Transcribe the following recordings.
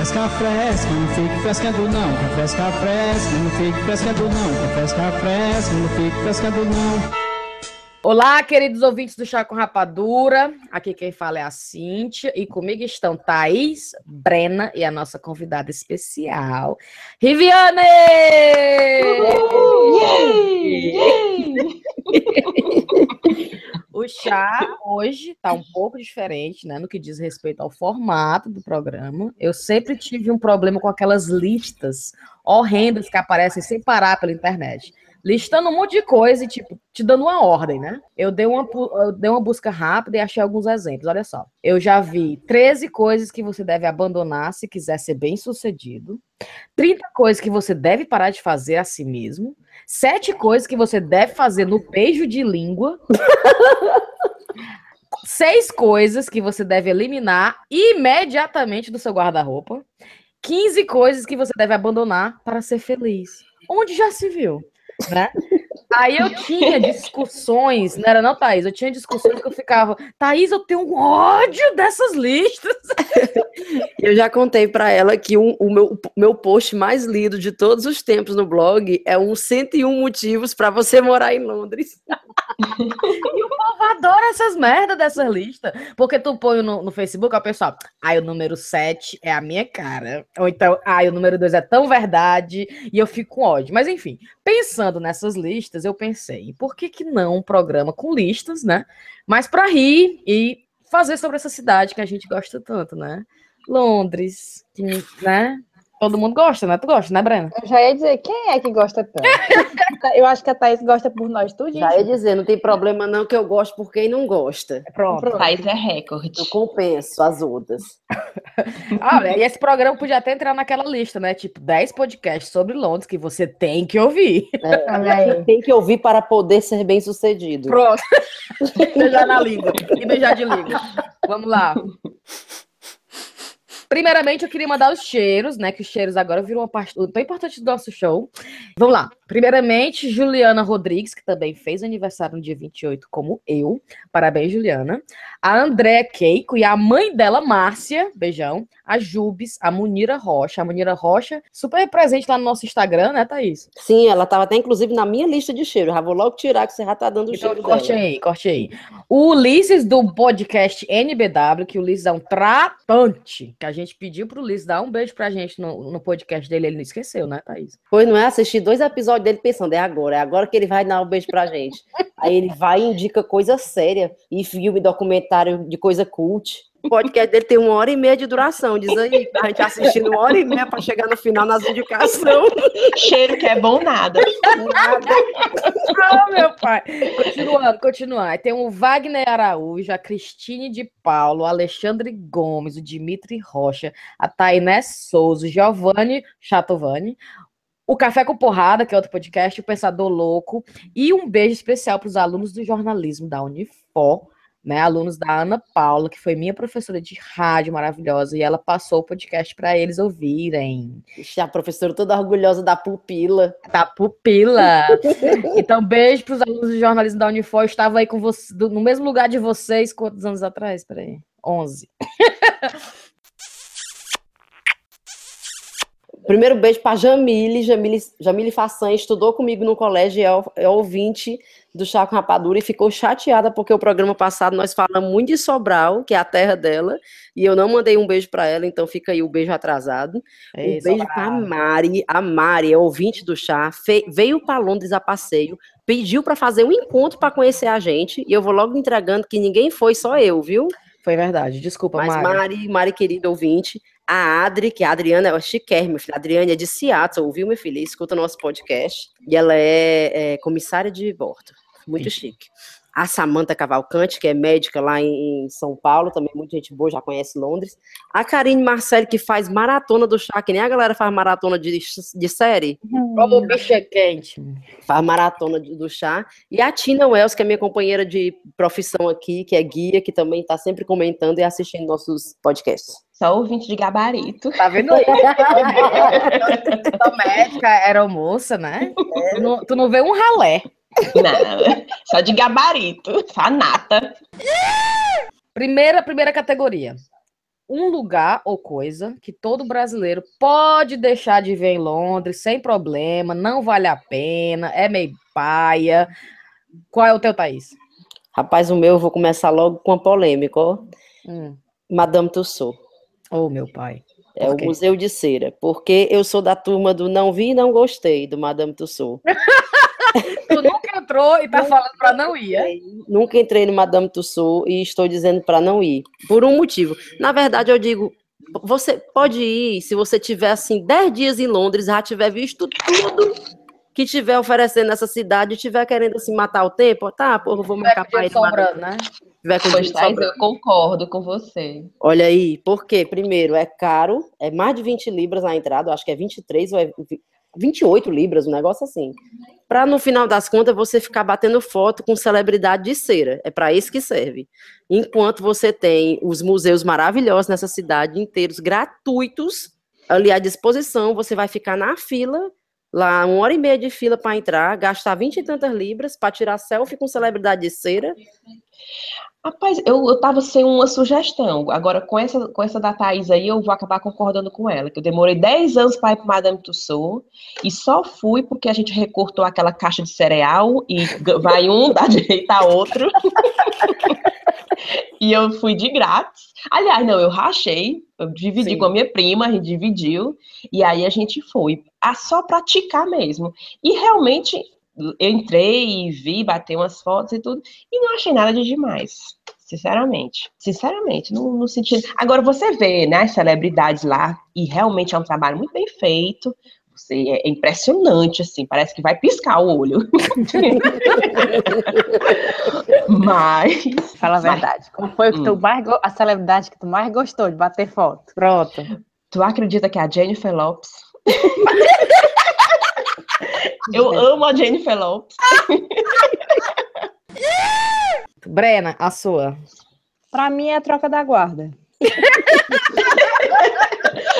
fresca, fresca, não fique frescando não. Café fresca, fresca, não fique frescando não. Café fresca, fresca, não fique frescando não. Olá, queridos ouvintes do Chá com Rapadura. Aqui quem fala é a Cíntia e comigo estão Thaís, Brena e a nossa convidada especial, Riviane! o chá hoje está um pouco diferente, né, no que diz respeito ao formato do programa. Eu sempre tive um problema com aquelas listas horrendas que aparecem sem parar pela internet listando um monte de coisa e, tipo, te dando uma ordem, né? Eu dei uma, eu dei uma busca rápida e achei alguns exemplos. Olha só. Eu já vi 13 coisas que você deve abandonar se quiser ser bem sucedido. 30 coisas que você deve parar de fazer a si mesmo. 7 coisas que você deve fazer no beijo de língua. Seis coisas que você deve eliminar imediatamente do seu guarda-roupa. 15 coisas que você deve abandonar para ser feliz. Onde já se viu? Né? Aí eu tinha discussões, não era não, Thaís? Eu tinha discussões que eu ficava, Thaís, eu tenho um ódio dessas listas. Eu já contei para ela que um, o meu, meu post mais lido de todos os tempos no blog é um 101 motivos para você morar em Londres. E o povo adora essas merdas dessas listas. Porque tu põe no, no Facebook, o pessoal, ai, o número 7 é a minha cara. Ou então, ai, o número 2 é tão verdade. E eu fico com ódio. Mas enfim, pensando nessas listas, eu pensei, por que, que não um programa com listas, né? Mas para rir e fazer sobre essa cidade que a gente gosta tanto, né? Londres, né? Todo mundo gosta, né? Tu gosta, né, Brena? Eu já ia dizer, quem é que gosta tanto? eu acho que a Thaís gosta por nós tudo. Já ia dizer, não tem problema não que eu gosto por quem não gosta. Pronto. Pronto. Thaís é recorde. Eu compenso as outras. ah, e esse programa podia até entrar naquela lista, né? Tipo, 10 podcasts sobre Londres que você tem que ouvir. É, tem que ouvir para poder ser bem sucedido. Pronto. beijar na língua. E beijar de língua. Vamos lá. Primeiramente, eu queria mandar os cheiros, né? Que os cheiros agora viram uma parte tão importante do nosso show. Vamos lá. Primeiramente, Juliana Rodrigues, que também fez aniversário no dia 28, como eu. Parabéns, Juliana. A Andréa Keiko e a mãe dela, Márcia, beijão. A Jubes, a Munira Rocha. A Munira Rocha, super presente lá no nosso Instagram, né, Thaís? Sim, ela estava até, inclusive, na minha lista de cheiros. Já vou logo tirar, que você já tá dando o então, cheiro corte dela. aí, corte aí. O Ulisses, do podcast NBW, que o Ulisses é um tratante, que a gente pediu pro Liz dar um beijo pra gente no, no podcast dele, ele não esqueceu, né, Thaís? Pois não é? Assisti dois episódios dele pensando, é agora, é agora que ele vai dar um beijo pra gente. Aí ele vai e indica coisa séria, e filme, documentário de coisa cult. O podcast dele tem uma hora e meia de duração, diz aí. A gente assistindo uma hora e meia para chegar no final nas indicações. Cheiro que é bom nada. Nada. Ah, meu pai. Continuando, continuando. Tem o Wagner Araújo, a Cristine de Paulo, o Alexandre Gomes, o Dimitri Rocha, a Tainé Souza, o Giovanni Chatovani, o Café com Porrada, que é outro podcast, o Pensador Louco, e um beijo especial para os alunos do jornalismo da Unifor né, alunos da Ana Paula, que foi minha professora de rádio maravilhosa, e ela passou o podcast para eles ouvirem. A professora toda orgulhosa da pupila. Da pupila. então, beijo para os alunos de jornalismo da Unifor. Eu estava aí com você, no mesmo lugar de vocês, quantos anos atrás? Peraí. 11. Primeiro beijo para Jamile. Jamile, Jamile Façanha estudou comigo no colégio, é, é ouvinte do Chá com Rapadura e ficou chateada porque o programa passado nós falamos muito de Sobral, que é a terra dela, e eu não mandei um beijo para ela, então fica aí o beijo atrasado. Ei, um beijo para Mari. A Mari é ouvinte do Chá, veio para Londres a passeio, pediu para fazer um encontro para conhecer a gente, e eu vou logo entregando que ninguém foi, só eu, viu? Foi verdade, desculpa, Mas Mari. Mari, Mari querida ouvinte, a Adri, que a Adriana é chiquérrima, minha filha. A Adriana é de Seattle, ouviu, minha filha? Escuta nosso podcast. E ela é, é comissária de bordo. Muito Sim. chique. A Samanta Cavalcante, que é médica lá em, São Paulo, também muita gente boa, já conhece Londres. A Karine Marcelli, que faz maratona do chá, que nem a galera faz maratona de, de série. Como o bicho é quente. Faz maratona do chá. E a Tina Wells, que é minha companheira de profissão aqui, que é guia, que também está sempre comentando e assistindo nossos podcasts. Só ouvinte de gabarito. Tá vendo aí? Médica, era moça, né? É. Tu, não, tu não vê um ralé. Não, só de gabarito, só nata. Primeira, primeira categoria. um lugar ou coisa que todo brasileiro pode deixar de ver em Londres sem problema, não vale a pena, é meio paia. Qual é o teu, Thaís? Rapaz, o meu eu vou começar logo com uma polêmica, ó. Hum. Madame Tussauds. Oh, meu pai. É o? Museu de Cera. Porque eu sou da turma do não vi e não gostei do Madame Tussauds. Tu nunca entrou e tá falando pra não ir, é? Nunca entrei no Madame Tussauds e estou dizendo para não ir. Por um motivo. Na verdade, eu digo, você pode ir se você tiver assim 10 dias em Londres, já tiver visto tudo que tiver oferecendo nessa cidade, e tiver querendo assim matar o tempo, tá, porra, vou marcar para ir sobrando, né? tiver com Pois, sobrando. eu concordo com você. Olha aí, por quê? Primeiro, é caro, é mais de 20 libras a entrada, acho que é 23 ou é 28 libras, um negócio assim. Para no final das contas você ficar batendo foto com celebridade de cera. É para isso que serve. Enquanto você tem os museus maravilhosos nessa cidade inteiros gratuitos ali à disposição, você vai ficar na fila lá uma hora e meia de fila para entrar, gastar 20 e tantas libras para tirar selfie com celebridade de cera. Rapaz, eu, eu tava sem uma sugestão. Agora, com essa, com essa da Thaís aí, eu vou acabar concordando com ela. Que eu demorei 10 anos para ir para Madame Tussauds e só fui porque a gente recortou aquela caixa de cereal e vai um, dá direito a outro. e eu fui de grátis. Aliás, não, eu rachei. Eu dividi Sim. com a minha prima, a gente dividiu. E aí a gente foi. Ah, só praticar mesmo. E realmente eu entrei e vi, batei umas fotos e tudo, e não achei nada de demais. Sinceramente. Sinceramente, não, não senti. Agora você vê, né, as celebridades lá, e realmente é um trabalho muito bem feito. Você, é impressionante, assim, parece que vai piscar o olho. Mas. Fala a verdade. Qual foi o que tu Hum. mais go- a celebridade que tu mais gostou de bater foto? Pronto. Tu acredita que é a Jennifer Lopes? Eu amo a Jennifer Lopes. Brena, a sua. Pra mim é a troca da guarda.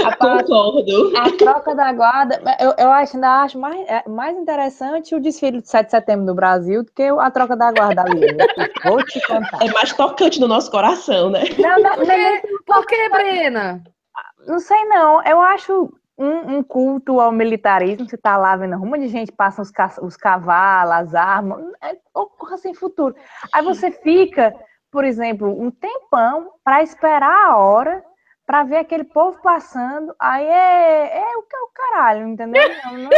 a, Concordo. a troca da guarda, eu, eu acho, ainda acho mais, é, mais interessante o desfile de 7 de setembro no Brasil do que a troca da guarda ali. né? Vou te contar. É mais tocante no nosso coração, né? Não, não, não, não, Por que, Brena? não sei não, eu acho um, um culto ao militarismo, você tá lá vendo uma de gente passa os, ca- os cavalos, as armas, é ocorra sem futuro. Aí você fica, por exemplo, um tempão para esperar a hora para ver aquele povo passando, aí é, é o que é o caralho, entendeu? Não- não-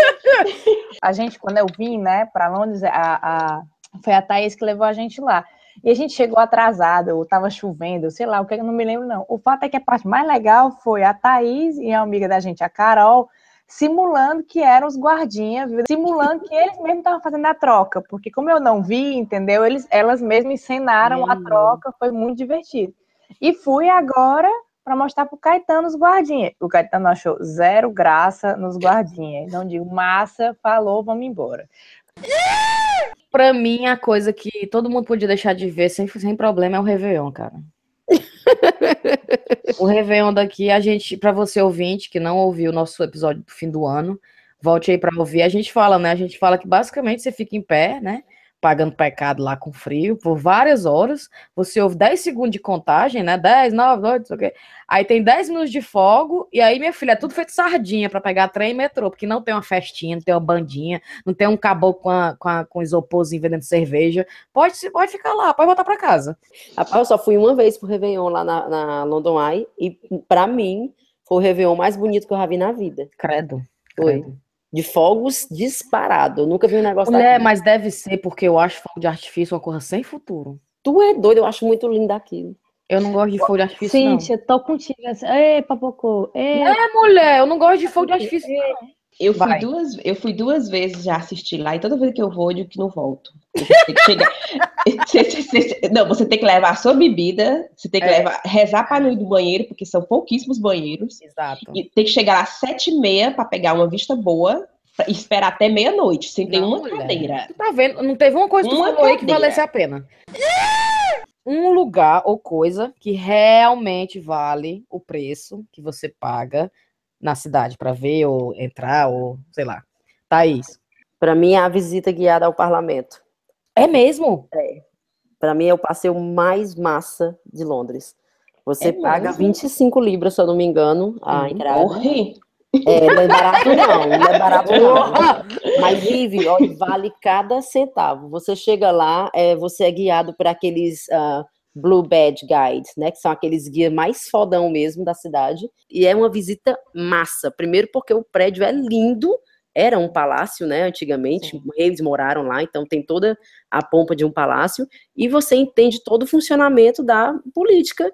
A gente, quando eu vim, né, para Londres, a, a- foi a Thaís que levou a gente lá. E a gente chegou atrasado, ou tava chovendo, sei lá, o que eu não me lembro, não. O fato é que a parte mais legal foi a Thaís e a amiga da gente, a Carol, simulando que eram os guardinhas, simulando que eles mesmos estavam fazendo a troca, porque como eu não vi, entendeu? Eles, elas mesmas encenaram a troca, foi muito divertido. E fui agora para mostrar pro Caetano os guardinhas. O Caetano achou zero graça nos guardinhas. Não digo, massa, falou, vamos embora. Pra mim, a coisa que todo mundo podia deixar de ver sem, sem problema é o Réveillon, cara. o Réveillon daqui, a gente, pra você ouvinte que não ouviu o nosso episódio do fim do ano, volte aí pra ouvir. A gente fala, né? A gente fala que basicamente você fica em pé, né? Pagando pecado lá com frio por várias horas. Você ouve 10 segundos de contagem, né? 10, 9, 8, não sei o quê. Aí tem 10 minutos de fogo, e aí, minha filha, é tudo feito sardinha pra pegar trem e metrô, porque não tem uma festinha, não tem uma bandinha, não tem um caboclo com, a, com, a, com isoporzinho vendendo cerveja. Pode, pode ficar lá, pode voltar pra casa. Eu só fui uma vez pro Réveillon lá na, na London Eye e pra mim foi o Réveillon mais bonito que eu já vi na vida. Credo. Foi. credo. De fogos disparado. Eu nunca vi um negócio Mulher, daquele. mas deve ser porque eu acho fogo de artifício uma coisa sem futuro. Tu é doido, eu acho muito lindo aquilo. Eu não gosto de fogo de artifício, não. Cíntia, tô contigo. Assim, Ei, papocô. Ei, É, mulher, eu não gosto de fogo de artifício. Eu fui, Vai. duas, eu fui duas vezes já assistir lá, e toda vez que eu vou, eu digo que não volto. Você não, você tem que levar a sua bebida, você tem que É. levar, rezar para não ir do banheiro, porque são pouquíssimos banheiros. Exato. E tem que chegar às sete e meia para pegar uma vista boa, esperar até meia-noite, sem ter uma mulher. cadeira. Tu tá vendo? Não teve uma coisa que tu aí que valesse a pena. Um lugar ou coisa que realmente vale o preço que você paga na cidade pra ver ou entrar ou sei lá. Thaís. Pra mim é a visita guiada ao parlamento. É mesmo? Pra mim é o passeio mais massa de Londres. Você É paga mesmo? 25 libras, se eu não me engano, a entrada. Morri. É, não é barato não, não é barato não. Mas vive, olha, vale cada centavo. Você chega lá, é, você é guiado por aqueles ah, Blue Badge Guides, né? Que são aqueles guias mais fodão mesmo da cidade. E é uma visita massa. Primeiro porque o prédio é lindo. Era um palácio, né? Antigamente, reis moraram lá, então tem toda a pompa de um palácio. E você entende todo o funcionamento da política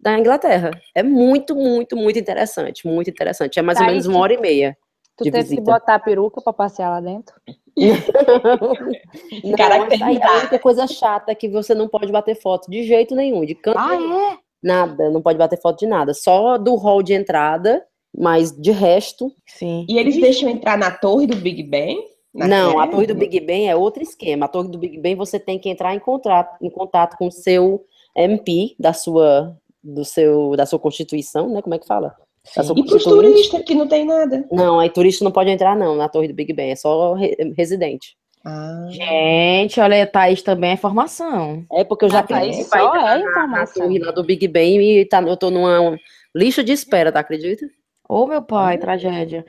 da Inglaterra. É muito, muito, muito interessante. Muito interessante. É mais ou Tá, menos e uma hora e meia. Tu teve que visita. botar a peruca pra passear lá dentro? Não, Caracterizar. essa aí é a única coisa chata é que você não pode bater foto de jeito nenhum, de canto nenhum. é? Nada, não pode bater foto de nada. Só do hall de entrada, mas de resto. Sim. E eles deixam entrar na torre do Big Ben? Não, a série? torre do Big Ben é outro esquema. A torre do Big Ben você tem que entrar em contato, em contato com o seu MP da sua, do seu, da sua constituição, né? Como é que fala? Sua E pros constituinte. turistas que não tem nada. Não, aí turista não pode entrar, não, na torre do Big Ben, é só re- residente. Ah, Gente, olha, Thaís também é formação. É porque eu já Ah, pra só é na informação. torre lá do Big Ben e tá, eu tô numa lista de espera, tá? Acredita? Ô, meu pai, tragédia.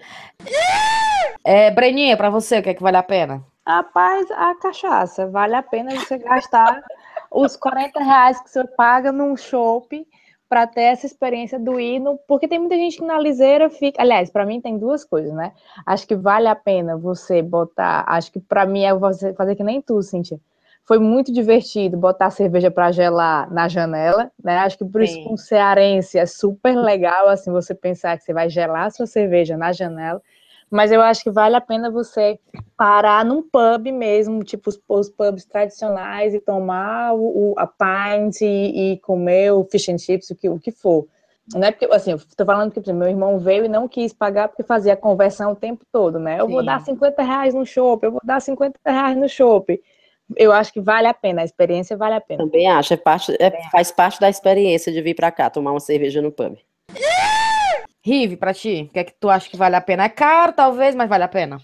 É, Breninha, pra você, o que é que vale a pena? Rapaz, a cachaça, vale a pena você gastar os 40 reais que você paga num shopping para ter essa experiência do hino, porque tem muita gente que na liseira fica. Aliás, para mim tem duas coisas, né? Acho que vale a pena você botar. Acho que para mim é você fazer que nem tu, Cintia. Foi muito divertido botar a cerveja para gelar na janela, né? Acho que por isso Sim. com um cearense é super legal assim você pensar que você vai gelar a sua cerveja na janela. Mas eu acho que vale a pena você parar num pub mesmo, tipo os, os pubs tradicionais, e tomar o, o- a pint e, e comer o fish and chips, o que, o que for. Não é porque, assim, eu tô falando que exemplo, meu irmão veio e não quis pagar porque fazia conversão o tempo todo, né? Eu vou Sim. dar 50 reais no shopping, eu vou dar 50 reais no shopping. Eu acho que vale a pena, a experiência vale a pena. Também acho, é parte, é- faz parte da experiência de vir pra cá tomar uma cerveja no pub. Rive, pra ti, o que é que tu acha que vale a pena? É caro, talvez, mas vale a pena.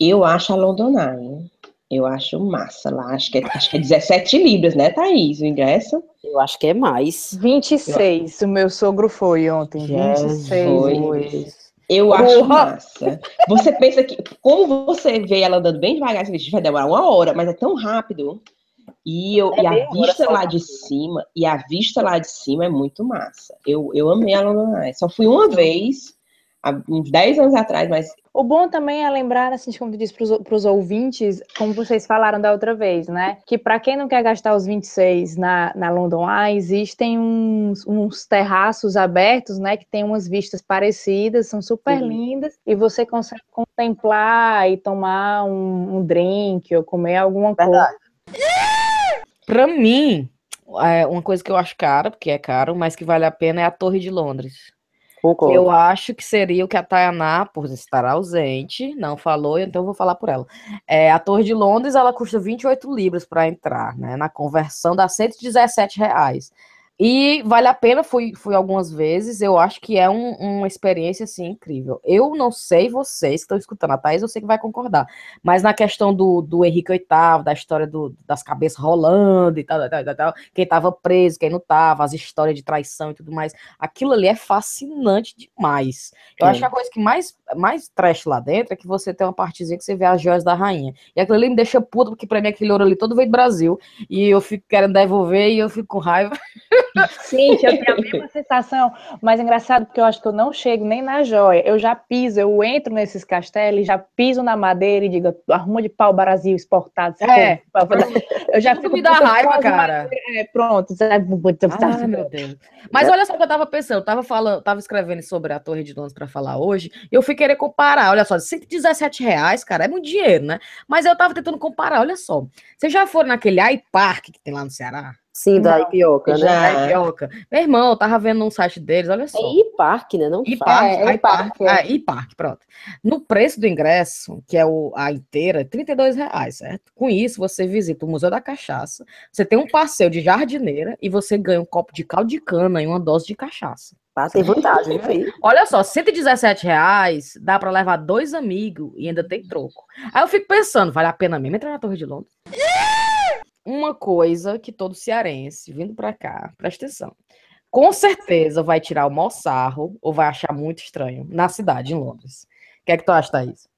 eu acho a London Eye. Eu acho massa lá. Acho que, é, acho que é 17 libras, né, Thaís? O ingresso. Eu acho que é mais. 26, o meu sogro foi ontem. 26. foi. Eu acho massa. Você pensa que, como você vê ela andando bem devagar, você vai demorar uma hora, mas é tão rápido. E, eu, É e a hora vista lá de cima, e a vista lá de cima é muito massa. Eu, eu amei a London Eye. Só fui uma vez, há uns 10 anos atrás, mas O bom também é lembrar, assim, como tu disse para os ouvintes, como vocês falaram da outra vez, né? Que para quem não quer gastar os 26 na, na London Eye, existem uns, uns terraços abertos, né? Que tem umas vistas parecidas, são super Sim. lindas, e você consegue contemplar e tomar um, um drink ou comer alguma Verdade. coisa. Pra mim, é uma coisa que eu acho cara, porque é caro, mas que vale a pena é a Torre de Londres. Concordo. Eu acho que seria o que a Tayaná, por estar ausente, não falou, então eu vou falar por ela. É, a Torre de Londres, ela custa 28 libras para entrar, né? Na conversão dá 117 reais. E vale a pena, fui, fui algumas vezes, eu acho que é um- uma experiência, assim, incrível. Eu não sei vocês que estão escutando, a Thaís eu sei que vai concordar, mas na questão do, do Henrique VIII, da história do- das cabeças rolando e tal, tal, tal, tal, quem estava preso, quem não estava, as histórias de traição e tudo mais, aquilo ali é fascinante demais. Eu É. acho que a coisa que mais, mais trash lá dentro é que você tem uma partezinha que você vê as joias da rainha. E aquilo ali me deixa puta, porque pra mim aquele ouro ali todo veio do Brasil. E eu fico querendo devolver e eu fico com raiva. Sim, eu tenho a mesma sensação, mas é engraçado porque eu acho que eu não chego nem na joia. Eu já piso, eu entro nesses castelos, já piso na madeira e digo, arruma de pau Brasil exportado. É. Eu já fico me dá raiva, cara. É, pronto. Ah, meu Deus. Mas olha só o que eu tava pensando, eu tava falando, tava escrevendo sobre a Torre de Londres pra falar hoje, e eu fui querer comparar, olha só, 117 reais, cara, é muito dinheiro, né? Mas eu tava tentando comparar, olha só. Vocês já foram naquele iPark que tem lá no Ceará? Sim, da Ipioca, né? Já. Da Ipioca. Meu irmão, eu tava vendo no site deles, olha só. É Ipark, né? Não E parque, É, é. ah, e parque, pronto. No preço do ingresso, que é o, a inteira, 32 reais, certo? Com isso, você visita o Museu da Cachaça, você tem um passeio de jardineira e você ganha um copo de caldo de cana e uma dose de cachaça. Tá, tem vantagem, viu aí? Olha só, 117 reais dá pra levar dois amigos e ainda tem troco. Aí eu fico pensando, vale a pena mesmo entrar na Torre de Londres? Uma coisa que todo cearense vindo pra cá, presta atenção. com certeza vai tirar o maior sarro ou vai achar muito estranho na cidade, em Londres. O que é que tu acha, Thaís?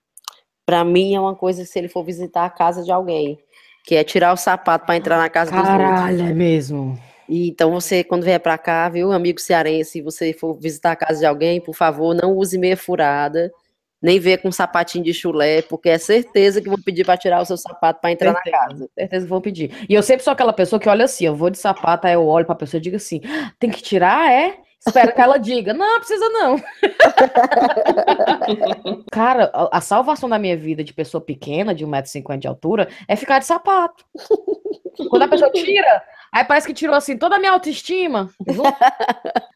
Pra mim é uma coisa se ele for visitar a casa de alguém, que é tirar o sapato pra entrar na casa dos outros. Caralho, é mesmo. E então você, quando vier pra cá, viu, amigo cearense, se você for visitar a casa de alguém, por favor, não use meia furada, nem venha com sapatinho de chulé, porque é certeza que vão pedir pra tirar o seu sapato pra entrar Certeza. na casa. Certeza que vão pedir. E eu sempre sou aquela pessoa que olha assim, eu vou de sapato, aí eu olho pra pessoa e digo assim, "Ah, tem que tirar, é? Espero que ela diga, não, precisa não. Cara, a, a salvação da minha vida de pessoa pequena, de 1,50m de altura, é ficar de sapato. Quando a pessoa tira, aí parece que tirou assim toda a minha autoestima.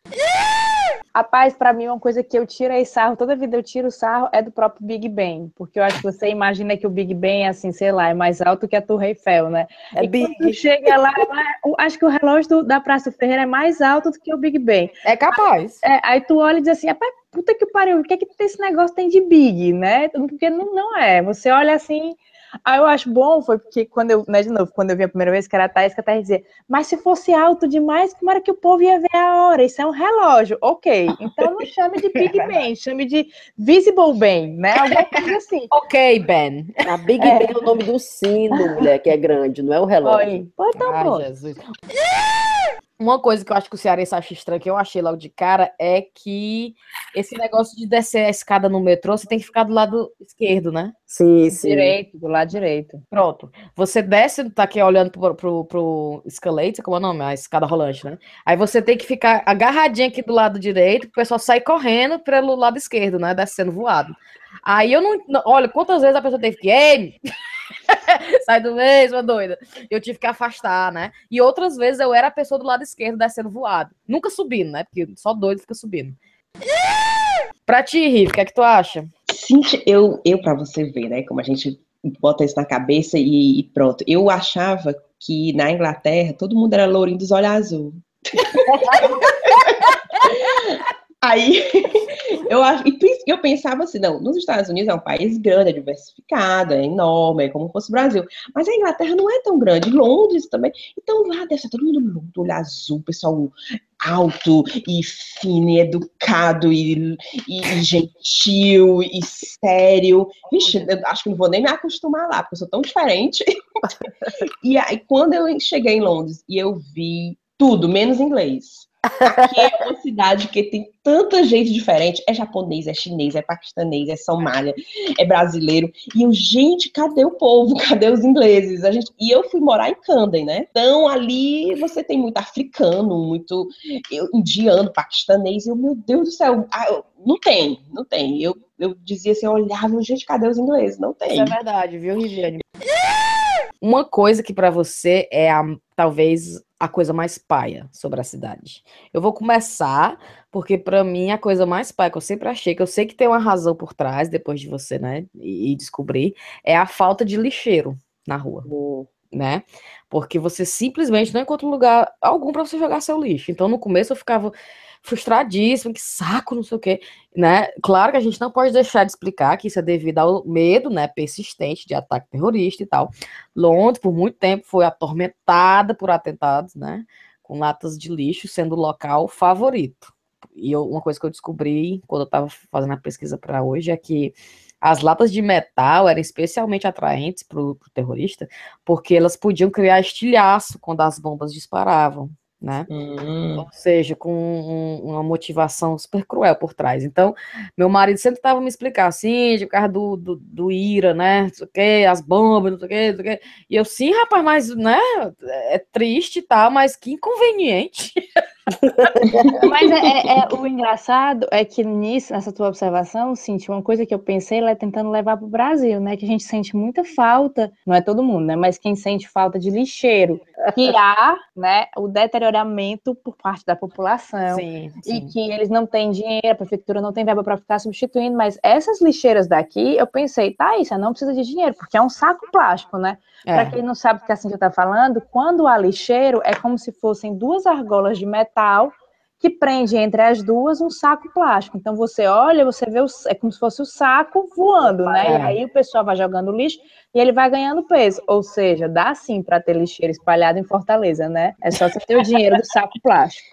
Rapaz, pra mim, uma coisa que eu tirei sarro, toda vida eu tiro sarro, é do próprio Big Ben. Porque eu acho que você imagina que o Big Ben é assim, sei lá, é mais alto que a Torre Eiffel, né? É e big. quando tu chega lá, acho que o relógio do- da Praça Ferreira é mais alto do que o Big Ben. É capaz. É, aí tu olha e diz assim, rapaz, puta que pariu, o que é que esse negócio tem de big, né? Porque não, não é. Você olha assim. Aí eu acho bom, foi porque quando eu, né, de novo, quando eu vi a primeira vez que era a Thaís, que a Thaís dizia, mas se fosse alto demais, como era que o povo ia ver a hora? Isso é um relógio. Ok, então não chame de Big Ben, chame de Visible Ben, né? Alguma coisa assim. Ok, Ben. A Big É. Ben é o nome do sino, mulher, que é grande, não é o relógio. Oi. Pô, então, Ai, pô. Jesus. Uma coisa que eu acho que o cearense acha estranho, que eu achei logo de cara, é que esse negócio de descer a escada no metrô, você tem que ficar do lado esquerdo, né? Sim, sim. Direito, do lado direito. Pronto. Você desce, tá aqui olhando pro, pro, pro escalator, como é o nome? A escada rolante, né? Aí você tem que ficar agarradinho aqui do lado direito, o pessoal sai correndo pelo lado esquerdo, né? Descendo voado. Aí eu não. não- Olha, quantas vezes a pessoa teve que. Ei! Sai do meio, sua doida. Eu tive que afastar, né? E outras vezes eu era a pessoa do lado esquerdo descendo voado. Nunca subindo, né? Porque só doido fica subindo. Pra ti, Riff, o que é que tu acha? Cintia, eu, eu para você ver, né, como a gente bota isso na cabeça e, e pronto. Eu achava que na Inglaterra todo mundo era lourinho dos olhos azul. Aí eu eu pensava assim, não, nos Estados Unidos é um país grande, é diversificado, é enorme, é como fosse o Brasil. Mas a Inglaterra não é tão grande, Londres também. Então lá deve ser todo mundo do olho azul, pessoal alto e fino e educado e, e- e gentil e sério. Vixe, eu acho que não vou nem me acostumar lá, porque eu sou tão diferente. e aí, quando eu cheguei em Londres e eu vi tudo, menos inglês. Aqui é uma cidade que tem tanta gente diferente. É japonês, é chinês, é paquistanês, é somália, é brasileiro. E eu, gente, cadê o povo? Cadê os ingleses? A gente... E eu fui morar em Camden, né? Então ali você tem muito africano, muito indiano, paquistanês. E eu, meu Deus do céu, ah, não tem, não tem. Eu, eu dizia assim, eu olhava, gente, cadê os ingleses? Não tem. Isso é verdade, viu, Riviane? Uma coisa que pra você é a, talvez a coisa mais paia sobre a cidade. Eu vou começar porque pra mim a coisa mais paia que eu sempre achei, que eu sei que tem uma razão por trás depois de você, né, e, e descobrir, é a falta de lixeiro na rua, né? Porque você simplesmente não encontra lugar algum pra você jogar seu lixo. Então no começo eu ficava frustradíssima, que saco, não sei o quê, né? Claro que a gente não pode deixar de explicar que isso é devido ao medo, né, persistente de ataque terrorista e tal. Londres, por muito tempo, foi atormentada por atentados, né, com latas de lixo sendo o local favorito. E eu- uma coisa que eu descobri quando eu estava fazendo a pesquisa para hoje é que as latas de metal eram especialmente atraentes para o terrorista, porque elas podiam criar estilhaço quando as bombas disparavam, né? Hum. Ou seja, com um- uma motivação super cruel por trás. Então, meu marido sempre tava me explicar assim, de causa do, do, do IRA, né? Não sei o quê, as bombas, não sei o quê, não sei o quê. E eu, sim, rapaz, mas, né? É triste e tal, mas que inconveniente. Mas é, é- é- o engraçado é que nisso, nessa tua observação, Cintia, uma coisa que eu pensei ela é tentando levar para o Brasil, né? Que a gente sente muita falta, não é todo mundo, né? Mas quem sente falta de lixeiro, que há, né, o deterioramento por parte da população. Sim, E que eles não têm dinheiro, a prefeitura não tem verba para ficar substituindo, mas essas lixeiras daqui, eu pensei, tá, isso não precisa de dinheiro, porque é um saco plástico, né? É. Para quem não sabe o que a Cintia está falando, quando há lixeiro, é como se fossem duas argolas de metal que prende entre as duas um saco plástico. Então você olha, você vê, o, é como se fosse o saco voando, né? E aí o pessoal vai jogando lixo e ele vai ganhando peso. Ou seja, dá sim para ter lixeira espalhada em Fortaleza, né? É só você ter o dinheiro do saco plástico.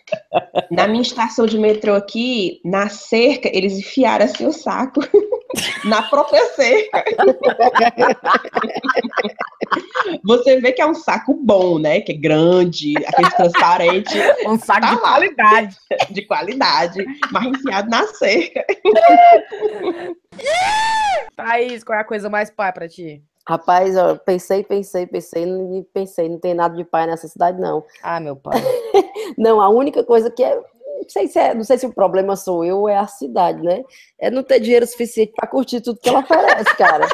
Na minha estação de metrô aqui, na cerca, eles enfiaram assim o saco na própria cerca. Você vê que é um saco bom, né? Que é grande, aquele transparente. Um saco Tá de lá. qualidade. de qualidade, mas enfiado na cerca. Thaís, qual é a coisa mais pai pra ti? Rapaz, eu pensei, pensei, pensei, e pensei, não tem nada de pai nessa cidade, não. Ah, meu pai. Não, a única coisa que é. Não sei, se é, não sei se o problema sou eu ou é a cidade, né? É não ter dinheiro suficiente para curtir tudo que ela oferece, cara.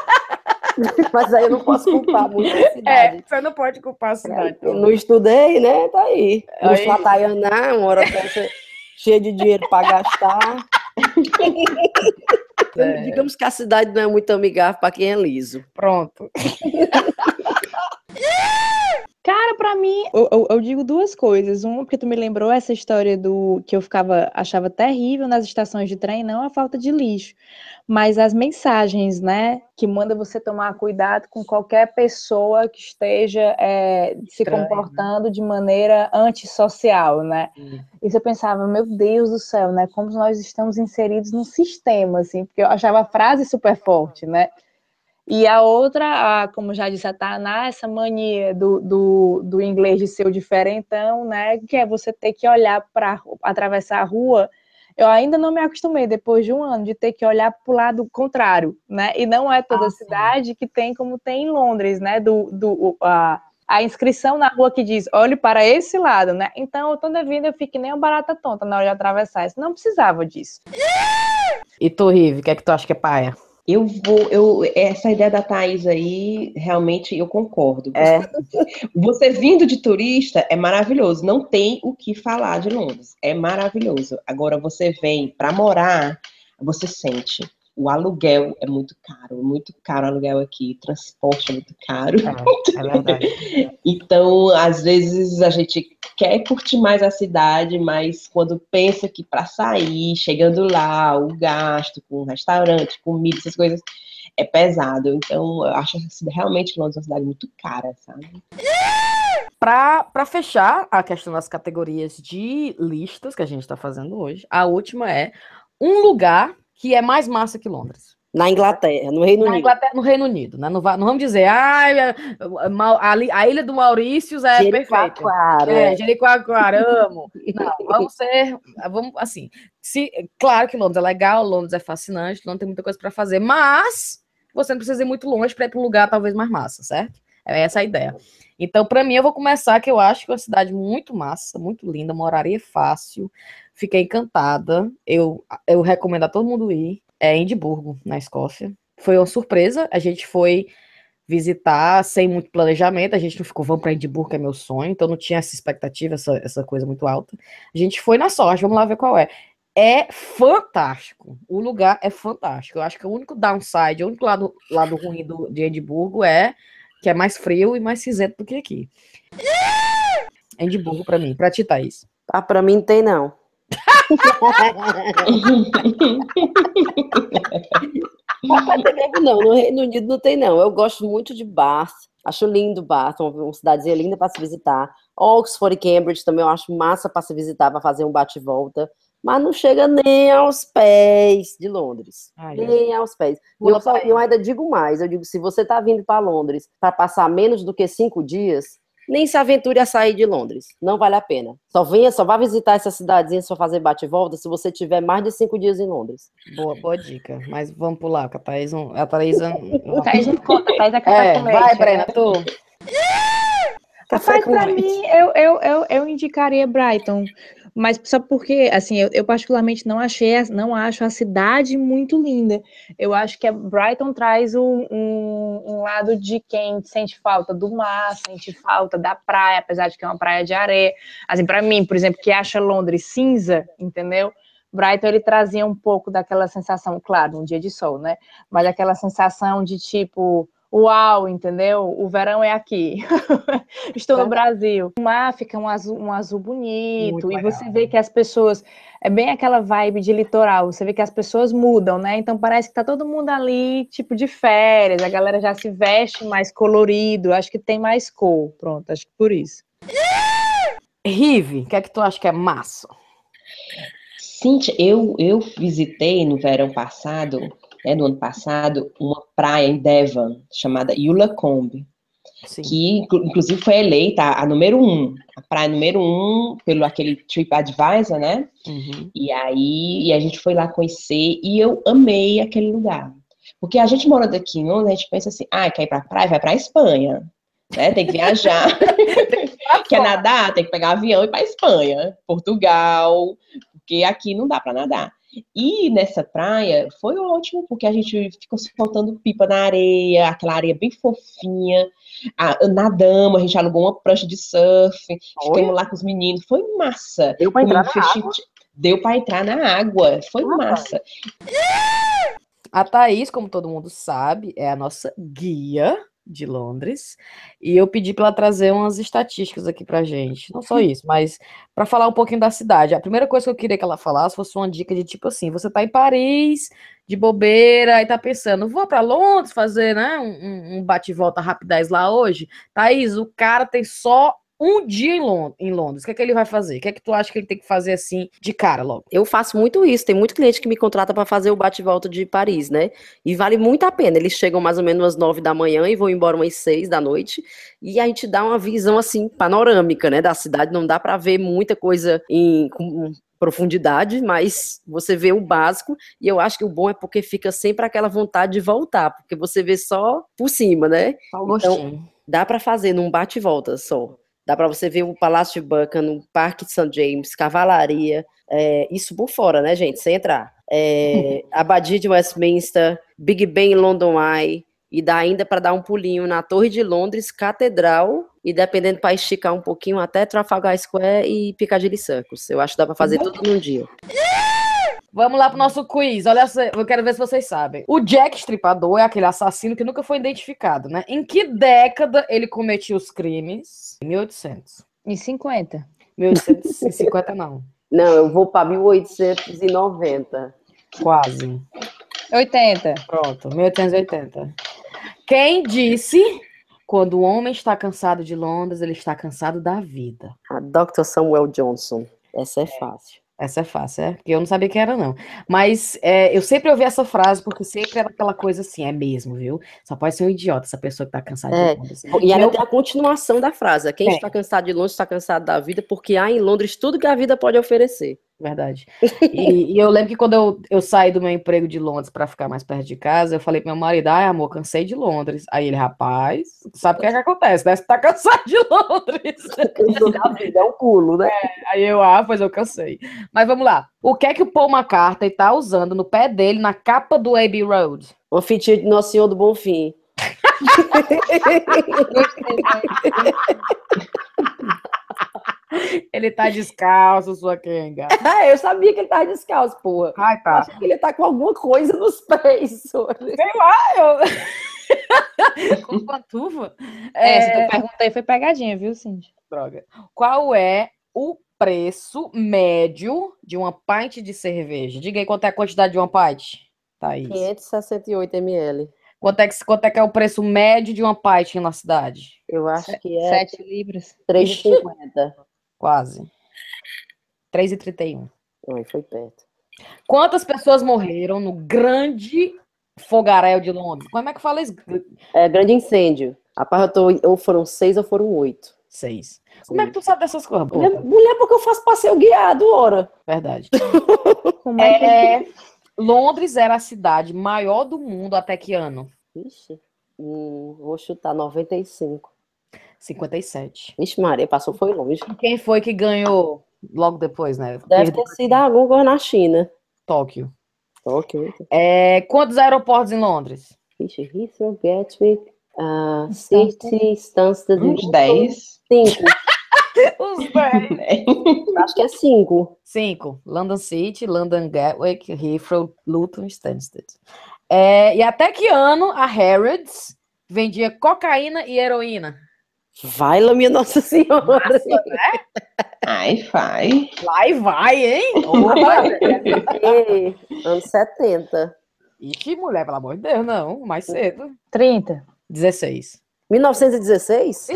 Mas aí eu não posso culpar muito a É, cidade. você não pode culpar a cidade. Eu não estudei, né? Tá aí. Aí- Luxo Lataianá, uma hora cheia de dinheiro para gastar. É. Digamos que a cidade não é muito amigável para quem é liso. Pronto. Cara, pra mim, eu, eu- eu digo duas coisas. Uma, porque tu me lembrou essa história do que eu ficava, achava terrível nas estações de trem, não a falta de lixo, mas as mensagens, né? Que manda você tomar cuidado com qualquer pessoa que esteja é, se Estranho, né? comportando de maneira antissocial, né? Isso eu pensava, meu Deus do céu, né? Como nós estamos inseridos num sistema, assim, porque eu achava a frase super forte, né? E a outra, a, como já disse a Tainá, essa mania do, do, do inglês de ser o diferentão, né? Que é você ter que olhar para atravessar a rua. Eu ainda não me acostumei, depois de um ano, de ter que olhar para o lado contrário, né? E não é toda Ah, sim. cidade que tem como tem em Londres, né? Do, do, a, a inscrição na rua que diz, olhe para esse lado, né? Então, toda vida eu fico que nem uma barata tonta na hora de atravessar isso. Não precisava disso. E tu, Rive, o que é que tu acha que é paia? Eu vou, eu, essa ideia da Thaís aí, realmente eu concordo. É. Você vindo de turista é maravilhoso, não tem o que falar de Londres, é maravilhoso. Agora você vem para morar, você sente. O aluguel é muito caro, muito caro o aluguel aqui, transporte é muito caro. É, é verdade. Então, às vezes a gente quer curtir mais a cidade, mas quando pensa que para sair, chegando lá, o gasto com restaurante, comida, essas coisas, é pesado. Então, eu acho que realmente Londres é uma cidade muito cara, sabe? Pra fechar a questão das categorias de listas que a gente tá fazendo hoje, a última é um lugar que é mais massa que Londres. Na Inglaterra, no Reino Na Unido. Inglaterra, no Reino Unido, né? Não, não vamos dizer, ah, a, a ilha do Maurícios é perfeita. Jericoacoara. É, Jericoacoara, amo. Não, vamos ser, vamos, assim, se, claro que Londres é legal, Londres é fascinante, Londres tem muita coisa para fazer, mas você não precisa ir muito longe para ir para um lugar talvez mais massa, certo? É essa a ideia. Então, para mim, eu vou começar que eu acho que é uma cidade muito massa, muito linda, moraria fácil, fiquei encantada, eu, eu recomendo a todo mundo ir, é Edimburgo, na Escócia. Foi uma surpresa, a gente foi visitar sem muito planejamento. A gente não ficou, vamos para Edimburgo, que é meu sonho, então não tinha essa expectativa, essa, essa coisa muito alta. A gente foi na sorte, vamos lá ver qual é. É fantástico. O lugar é fantástico. Eu acho que o único downside, o único lado, lado ruim do, de Edimburgo é que é mais frio e mais cinzento do que aqui. Edimburgo para mim, para ti, Thaís. Ah, pra mim não tem, não. Não. No Reino Unido não tem, não. Eu gosto muito de Bath. Acho lindo Bath, uma cidadezinha linda para se visitar. Oxford e Cambridge também eu acho massa para se visitar, para fazer um bate e volta. Mas não chega nem aos pés de Londres. Ai, nem aos pés. E eu, eu ainda digo mais. Eu digo, se você está vindo para Londres para passar menos do que cinco dias, nem se aventure a sair de Londres. Não vale a pena. Só venha, só vá visitar essa cidadezinha, só fazer bate e volta, se você tiver mais de cinco dias em Londres. Boa, boa dica. Mas vamos pular, que a Thaís não. A Thaís não- Thaís não conta, Thaís é café É, com leite, vai, né? Brena, tu. Rapaz, pra leite. mim, eu, eu, eu, eu indicaria Brighton, mas só porque, assim, eu, eu particularmente não achei, não acho a cidade muito linda. Eu acho que Brighton traz um, um, um lado de quem sente falta do mar, sente falta da praia, apesar de que é uma praia de areia. Assim, para mim, por exemplo, que acha Londres cinza, entendeu? Brighton ele trazia um pouco daquela sensação, claro, um dia de sol, né? Mas aquela sensação de tipo uau, entendeu? O verão é aqui. Estou no Brasil. O mar fica um azul, um azul bonito, Muito e legal. você vê que as pessoas. É bem aquela vibe de litoral, você vê que as pessoas mudam, né? Então parece que tá todo mundo ali, tipo, de férias, a galera já se veste mais colorido, acho que tem mais cor. Pronto, acho que por isso. Rive, o que é que tu acha que é massa? Cíntia, eu, eu visitei no verão passado, né, no ano passado, uma praia em Devon, chamada Yulacombe, Sim. que inclu- inclusive foi eleita a, número um, a praia número um, pelo aquele TripAdvisor, né? Uhum. E aí e a gente foi lá conhecer e eu amei aquele lugar. Porque a gente morando aqui em Londres, a gente pensa assim, ah, quer ir pra praia, vai pra Espanha. Né? Tem que viajar. quer nadar, tem que pegar avião e ir pra Espanha, Portugal, porque aqui não dá pra nadar. E nessa praia foi ótimo, porque a gente ficou soltando pipa na areia, aquela areia bem fofinha. Ah, nadamos, a gente alugou uma prancha de surf, ficamos lá com os meninos, foi massa. Deu pra entrar na festi- Deu pra entrar na água, foi massa. A Thaís, como todo mundo sabe, é a nossa guia de Londres. E eu pedi para ela trazer umas estatísticas aqui pra gente. Não só isso, mas para falar um pouquinho da cidade. A primeira coisa que eu queria que ela falasse fosse uma dica de tipo assim: você tá em Paris, de bobeira, e tá pensando, vou para Londres fazer, né, um- um bate-volta rapidez lá hoje. Thaís, o cara tem só um dia em, Lon- em Londres. O que é que ele vai fazer? O que é que tu acha que ele tem que fazer assim de cara logo? Eu faço muito isso. Tem muito cliente que me contrata para fazer o bate-volta de Paris, né? E vale muito a pena. Eles chegam mais ou menos às nove da manhã e vão embora umas seis da noite. E a gente dá uma visão assim panorâmica, né, da cidade. Não dá para ver muita coisa em com profundidade, mas você vê o básico. E eu acho que o bom é porque fica sempre aquela vontade de voltar, porque você vê só por cima, né? Então. Dá para fazer num bate-volta só. Dá para você ver o Palácio de Buckingham, o Parque de St. James, Cavalaria, é, isso por fora, né, gente? Sem entrar. É, Abadia de Westminster, Big Ben London Eye, e dá ainda para dar um pulinho na Torre de Londres, Catedral, e dependendo para esticar um pouquinho até Trafalgar Square e Piccadilly Circus. Eu acho que dá para fazer tudo num dia. Vamos lá pro nosso quiz. Olha, só, eu quero ver se vocês sabem. O Jack Stripador é aquele assassino que nunca foi identificado, né? Em que década ele cometiu os crimes? 1800. Em 50. 1850 não. Não, eu vou para 1890. Quase. 80. Pronto, 1880. Quem disse quando o homem está cansado de Londres, ele está cansado da vida? A Dr. Samuel Johnson. Essa é fácil. Essa é fácil, é? Porque eu não sabia quem era, não. Mas é, eu sempre ouvi essa frase, porque sempre era aquela coisa assim, é mesmo, viu? Só pode ser um idiota, essa pessoa que tá cansada É, de Londres. E ainda Eu- tem a continuação da frase. Quem É. está cansado de Londres está cansado da vida, porque há em Londres tudo que a vida pode oferecer. Verdade. E, e eu lembro que quando eu, eu saí do meu emprego de Londres para ficar mais perto de casa, eu falei pro meu marido, ai, amor, cansei de Londres. Aí ele, rapaz, sabe o que é que acontece, né? Você tá cansado de Londres. Vida, é um pulo, né? Aí eu, ah, pois eu cansei. Mas vamos lá. O que é que o Paul McCartney tá usando no pé dele na capa do Abbey Road? Uma fitinha de Nosso Senhor do Bonfim. Ele tá descalço, sua quenga. É, eu sabia que ele tava descalço, porra. Ai, Eu tá. achei que ele tá com alguma coisa nos pés. senhor. Eu... Com pantufa? Essa que eu perguntei foi pegadinha, viu, Cindy? Droga. Qual é o preço médio de uma pint de cerveja? Diga aí quanto é a quantidade de uma pint, Thaís. 568 ml. Quanto é, que, quanto é que é o preço médio de uma pint na cidade? Eu acho que é 7 libras. 3,50. Quase. 3,31. Ai, foi perto. Quantas pessoas morreram no grande fogaréu de Londres? Como é que fala isso? É, grande incêndio. Eu tô, ou foram seis ou foram oito. Seis. Como é que tu sabe dessas coisas? Mulher, mulher, porque eu faço passeio guiado, ora. Verdade. É que É, Londres era a cidade maior do mundo até que ano? Vixe, hum, vou chutar 95. 57. Vixe, Maria, passou, foi longe. E quem foi que ganhou logo depois, né? Deve Perdeu ter sido algum coisa na China. Tóquio. Ok. É, quantos aeroportos em Londres? Vixe, Heathrow, Gatwick, uh. City, Stansted. Uns 10. Cinco. Os dez. Acho que é cinco. Cinco. London City, London Gatwick, Heathrow, Luton Stansted. É, e até que ano a Harrods Vendia cocaína e heroína. Vai lá, minha Nossa Senhora. Massa, né? Ai, vai. Lá e vai, hein? Opa! Ei, anos 70. Ixi, mulher, pelo amor de Deus, não. Mais cedo. 30. 16. 1916?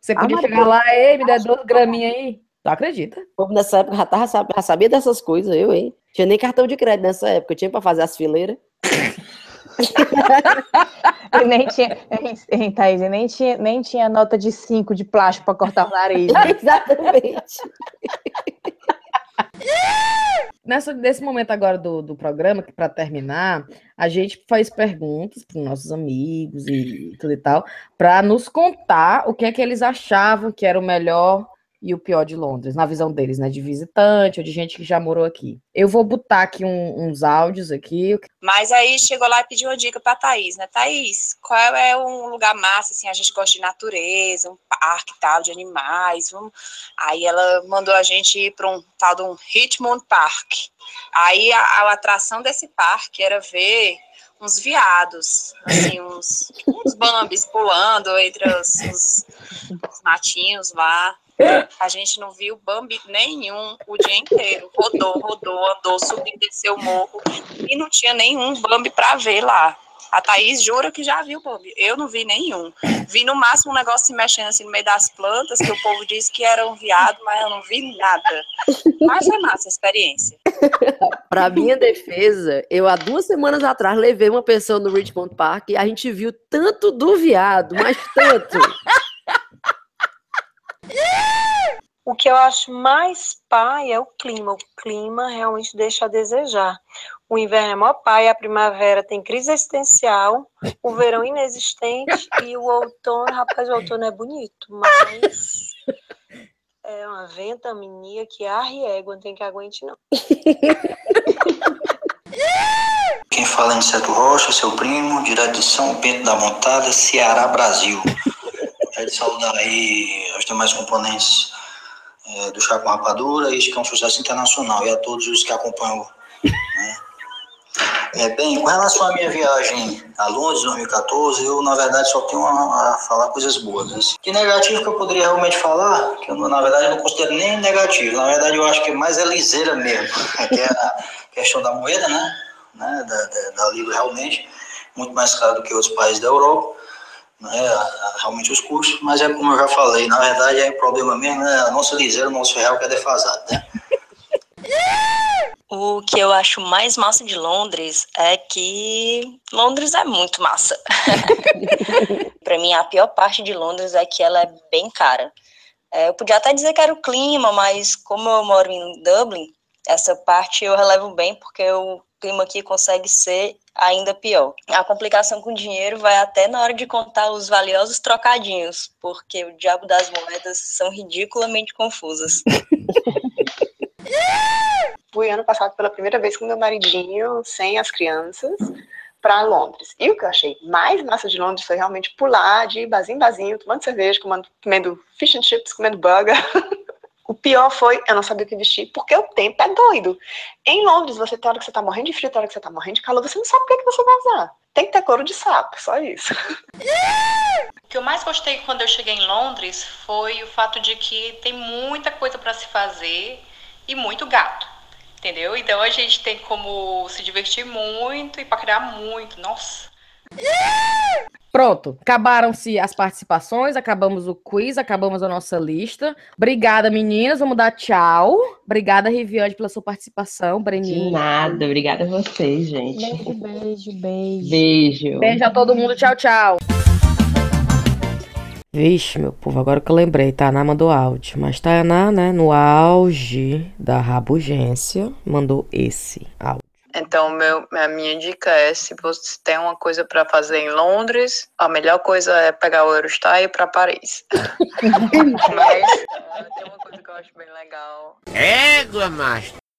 Você podia Ah, mas chegar lá, ei, me dá duas graminhas aí. Tu acredita? O povo nessa época já, tava, já sabia dessas coisas, eu, hein? Tinha nem cartão de crédito nessa época, tinha pra fazer as fileiras. E nem tinha, hein, hein, Thaís, nem tinha, nem tinha nota de 5 de plástico para cortar o nariz. Exatamente. Nessa, nesse momento agora do, do programa, que para terminar, a gente faz perguntas para os nossos amigos e tudo e tal, para nos contar o que é que eles achavam que era o melhor e o pior de Londres, na visão deles, né? De visitante ou de gente que já morou aqui. Eu vou botar aqui um- uns áudios aqui. Mas aí chegou lá e pediu uma dica pra Thaís, né? Thaís, qual é um lugar massa, assim, a gente gosta de natureza, um parque tal, de animais, vamos... Aí ela mandou a gente ir para um tal de um Richmond Park. Aí a, a atração desse parque era ver uns viados, assim, uns, uns bambis pulando entre os, os- os matinhos lá. A gente não viu Bambi nenhum o dia inteiro. Rodou, rodou, andou, subiu, desceu o morro e não tinha nenhum Bambi para ver lá. A Thaís jura que já viu Bambi. Eu não vi nenhum. Vi no máximo um negócio se mexendo assim no meio das plantas, que o povo disse que era um viado, mas eu não vi nada. Mas foi massa a experiência. Pra minha defesa, eu há duas semanas atrás levei uma pessoa no Richmond Park e a gente viu tanto do viado, mas tanto. O que eu acho mais pai é o clima. O clima realmente deixa a desejar. O inverno é mó pai, a primavera tem crise existencial, o verão inexistente e o outono, rapaz, o outono é bonito, mas é uma ventania que arre égua, não tem que aguente não. Quem fala é Aniceto Rocha, seu primo, direto de São Bento da Montada, Ceará, Brasil. Quero saudar aí os demais componentes eh, do Chá com Rapadura, este que é um sucesso internacional, e a todos os que acompanham. né? É, bem, com relação à minha viagem a Londres, 2014, eu, na verdade, só tenho a, a falar coisas boas. assim. De negativo que eu poderia realmente falar, que eu, na verdade, eu não considero nem negativo. Na verdade, eu acho que mais é liseira mesmo, que é a questão da moeda, né? né, da, da, da Libra realmente, muito mais caro do que outros países da Europa, né, realmente os custos, mas é como eu já falei, na verdade é o problema mesmo, né, a nossa liseira, o nosso real que é defasado, né? O que eu acho mais massa de Londres é que Londres é muito massa. Para mim, a pior parte de Londres é que ela é bem cara. É, eu podia até dizer que era o clima, mas como eu moro em Dublin, essa parte eu relevo bem porque o clima aqui consegue ser ainda pior. A complicação com o dinheiro vai até na hora de contar os valiosos trocadinhos, porque o diabo das moedas são ridiculamente confusas. fui ano passado pela primeira vez com meu maridinho, sem as crianças, para Londres. E o que eu achei mais massa de Londres foi realmente pular de barzinho em barzinho, tomando cerveja, comendo, comendo fish and chips, comendo burger. O pior foi eu não sabia o que vestir, porque o tempo é doido. Em Londres, você tem hora que você tá morrendo de frio, tem hora que você tá morrendo de calor, você não sabe o que, é que você vai usar. Tem que ter couro de sapo, só isso. O que eu mais gostei quando eu cheguei em Londres foi o fato de que tem muita coisa para se fazer e muito gato, entendeu? Então a gente tem como se divertir muito e paquerar muito. Nossa. Pronto, acabaram-se as participações, acabamos o quiz, acabamos a nossa lista. Obrigada, meninas. Vamos dar tchau. Obrigada, Riviane, pela sua participação. De Breninho. nada, obrigada a vocês, gente. Beijo, beijo, beijo. Beijo. Beijo a todo mundo. Tchau, tchau. Vixe, meu povo, agora que eu lembrei, Tainá mandou áudio. Mas Tainá, né, no auge da rabugência, mandou esse áudio. Então, meu, a minha dica é: se você tem uma coisa para fazer em Londres, a melhor coisa é pegar o Eurostar e ir para Paris. Mas tem uma coisa que eu acho bem legal. Égua, macho.